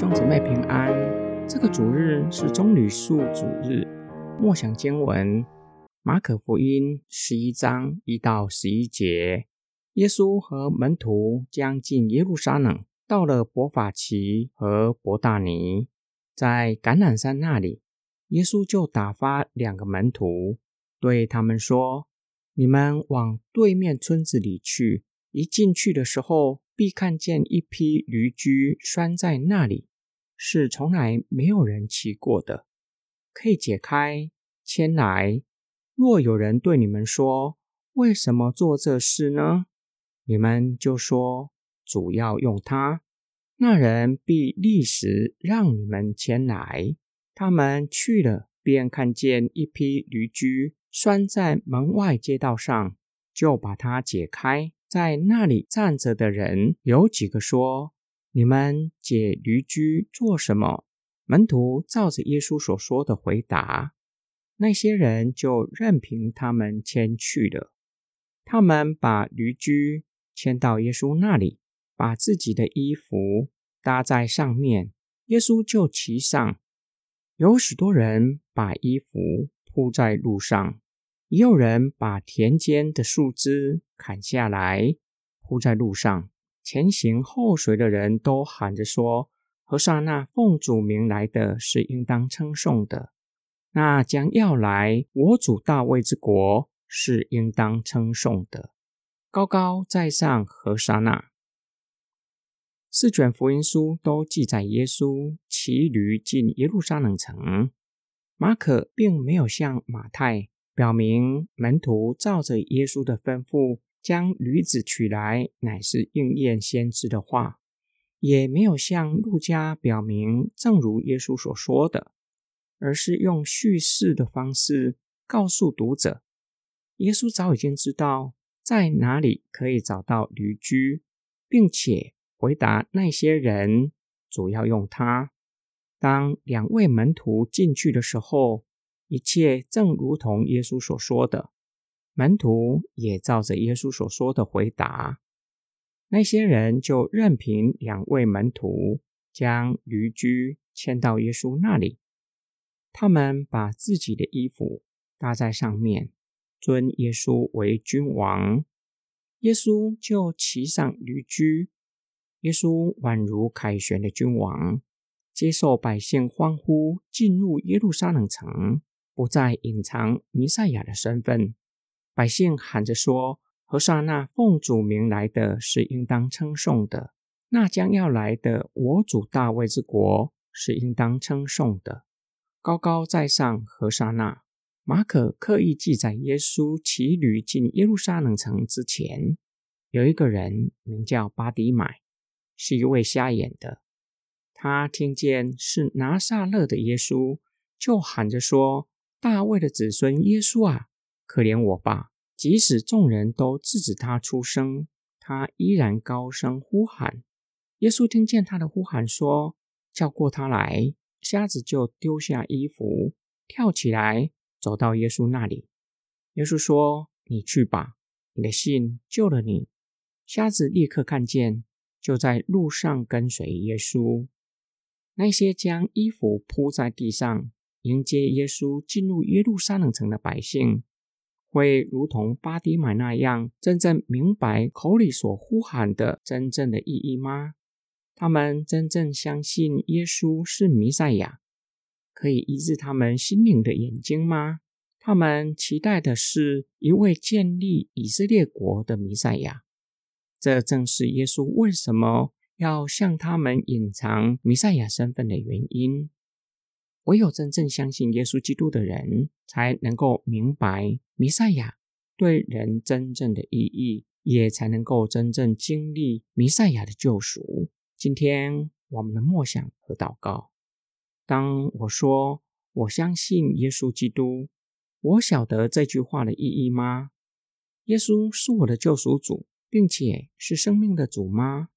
兄姊妹平安。这个主日是棕榈树主日，默想经文：马可福音十一章一到十一节。耶稣和门徒将近耶路撒冷，到了伯法奇和伯大尼，在橄榄山那里，耶稣就打发两个门徒，对他们说：“你们往对面村子里去，一进去的时候，必看见一批驴驹拴在那里。”是从来没有人骑过的，可以解开牵来。若有人对你们说：“为什么做这事呢？”你们就说：“主要用它。”那人必立时让你们牵来。他们去了，便看见一批驴驹拴在门外街道上，就把它解开。在那里站着的人有几个说。你们解驴驹做什么？门徒照着耶稣所说的回答，那些人就任凭他们牵去了。他们把驴驹牵到耶稣那里，把自己的衣服搭在上面，耶稣就骑上。有许多人把衣服铺在路上，也有人把田间的树枝砍下来铺在路上。前行后随的人都喊着说：“何萨那奉主名来的是应当称颂的，那将要来我主大卫之国是应当称颂的。”高高在上，何萨那。四卷福音书都记载耶稣骑驴进耶路撒冷城。马可并没有向马太表明门徒照着耶稣的吩咐。将驴子取来，乃是应验先知的话，也没有向路加表明，正如耶稣所说的，而是用叙事的方式告诉读者，耶稣早已经知道在哪里可以找到驴驹，并且回答那些人主要用它。当两位门徒进去的时候，一切正如同耶稣所说的。门徒也照着耶稣所说的回答，那些人就任凭两位门徒将驴驹牵到耶稣那里。他们把自己的衣服搭在上面，尊耶稣为君王。耶稣就骑上驴驹。耶稣宛如凯旋的君王，接受百姓欢呼，进入耶路撒冷城，不再隐藏弥赛亚的身份。百姓喊着说：“何萨那奉主名来的是应当称颂的，那将要来的我主大卫之国是应当称颂的。”高高在上，何萨那。马可刻意记载耶稣骑驴进耶路撒冷城之前，有一个人名叫巴迪买，是一位瞎眼的。他听见是拿撒勒的耶稣，就喊着说：“大卫的子孙耶稣啊，可怜我吧！”即使众人都制止他出声，他依然高声呼喊。耶稣听见他的呼喊，说：“叫过他来。”瞎子就丢下衣服，跳起来，走到耶稣那里。耶稣说：“你去吧，你的信救了你。”瞎子立刻看见，就在路上跟随耶稣。那些将衣服铺在地上迎接耶稣进入耶路撒冷城的百姓。会如同巴迪买那样，真正明白口里所呼喊的真正的意义吗？他们真正相信耶稣是弥赛亚，可以医治他们心灵的眼睛吗？他们期待的是一位建立以色列国的弥赛亚。这正是耶稣为什么要向他们隐藏弥赛亚身份的原因。唯有真正相信耶稣基督的人，才能够明白弥赛亚对人真正的意义，也才能够真正经历弥赛亚的救赎。今天我们的默想和祷告，当我说我相信耶稣基督，我晓得这句话的意义吗？耶稣是我的救赎主，并且是生命的主吗？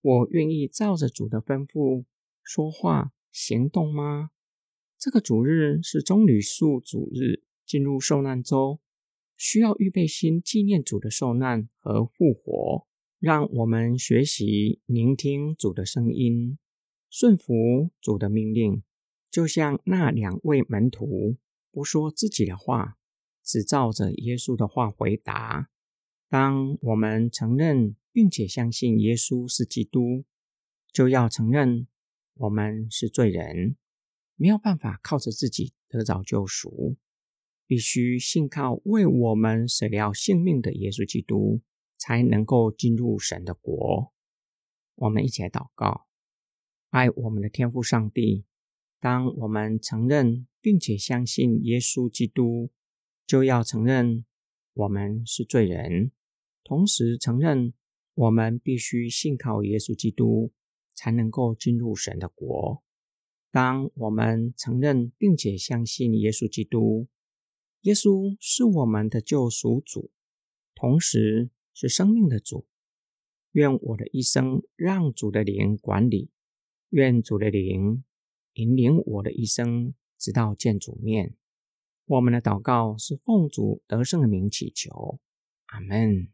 我愿意照着主的吩咐说话、行动吗？这个主日是棕榈树主日，进入受难周，需要预备心纪念主的受难和复活。让我们学习聆听主的声音，顺服主的命令，就像那两位门徒不说自己的话，只照着耶稣的话回答。当我们承认并且相信耶稣是基督，就要承认我们是罪人，没有办法靠着自己得着救赎，必须信靠为我们舍掉性命的耶稣基督，才能够进入神的国。我们一起来祷告。爱我们的天父上帝，当我们承认并且相信耶稣基督，就要承认我们是罪人，同时承认我们必须信靠耶稣基督，才能够进入神的国。当我们承认并且相信耶稣基督，耶稣是我们的救赎主，同时是生命的主。愿我的一生让主的灵管理。愿主的灵引领我的一生，直到见主面。我们的祷告是奉主得胜的名祈求，阿门。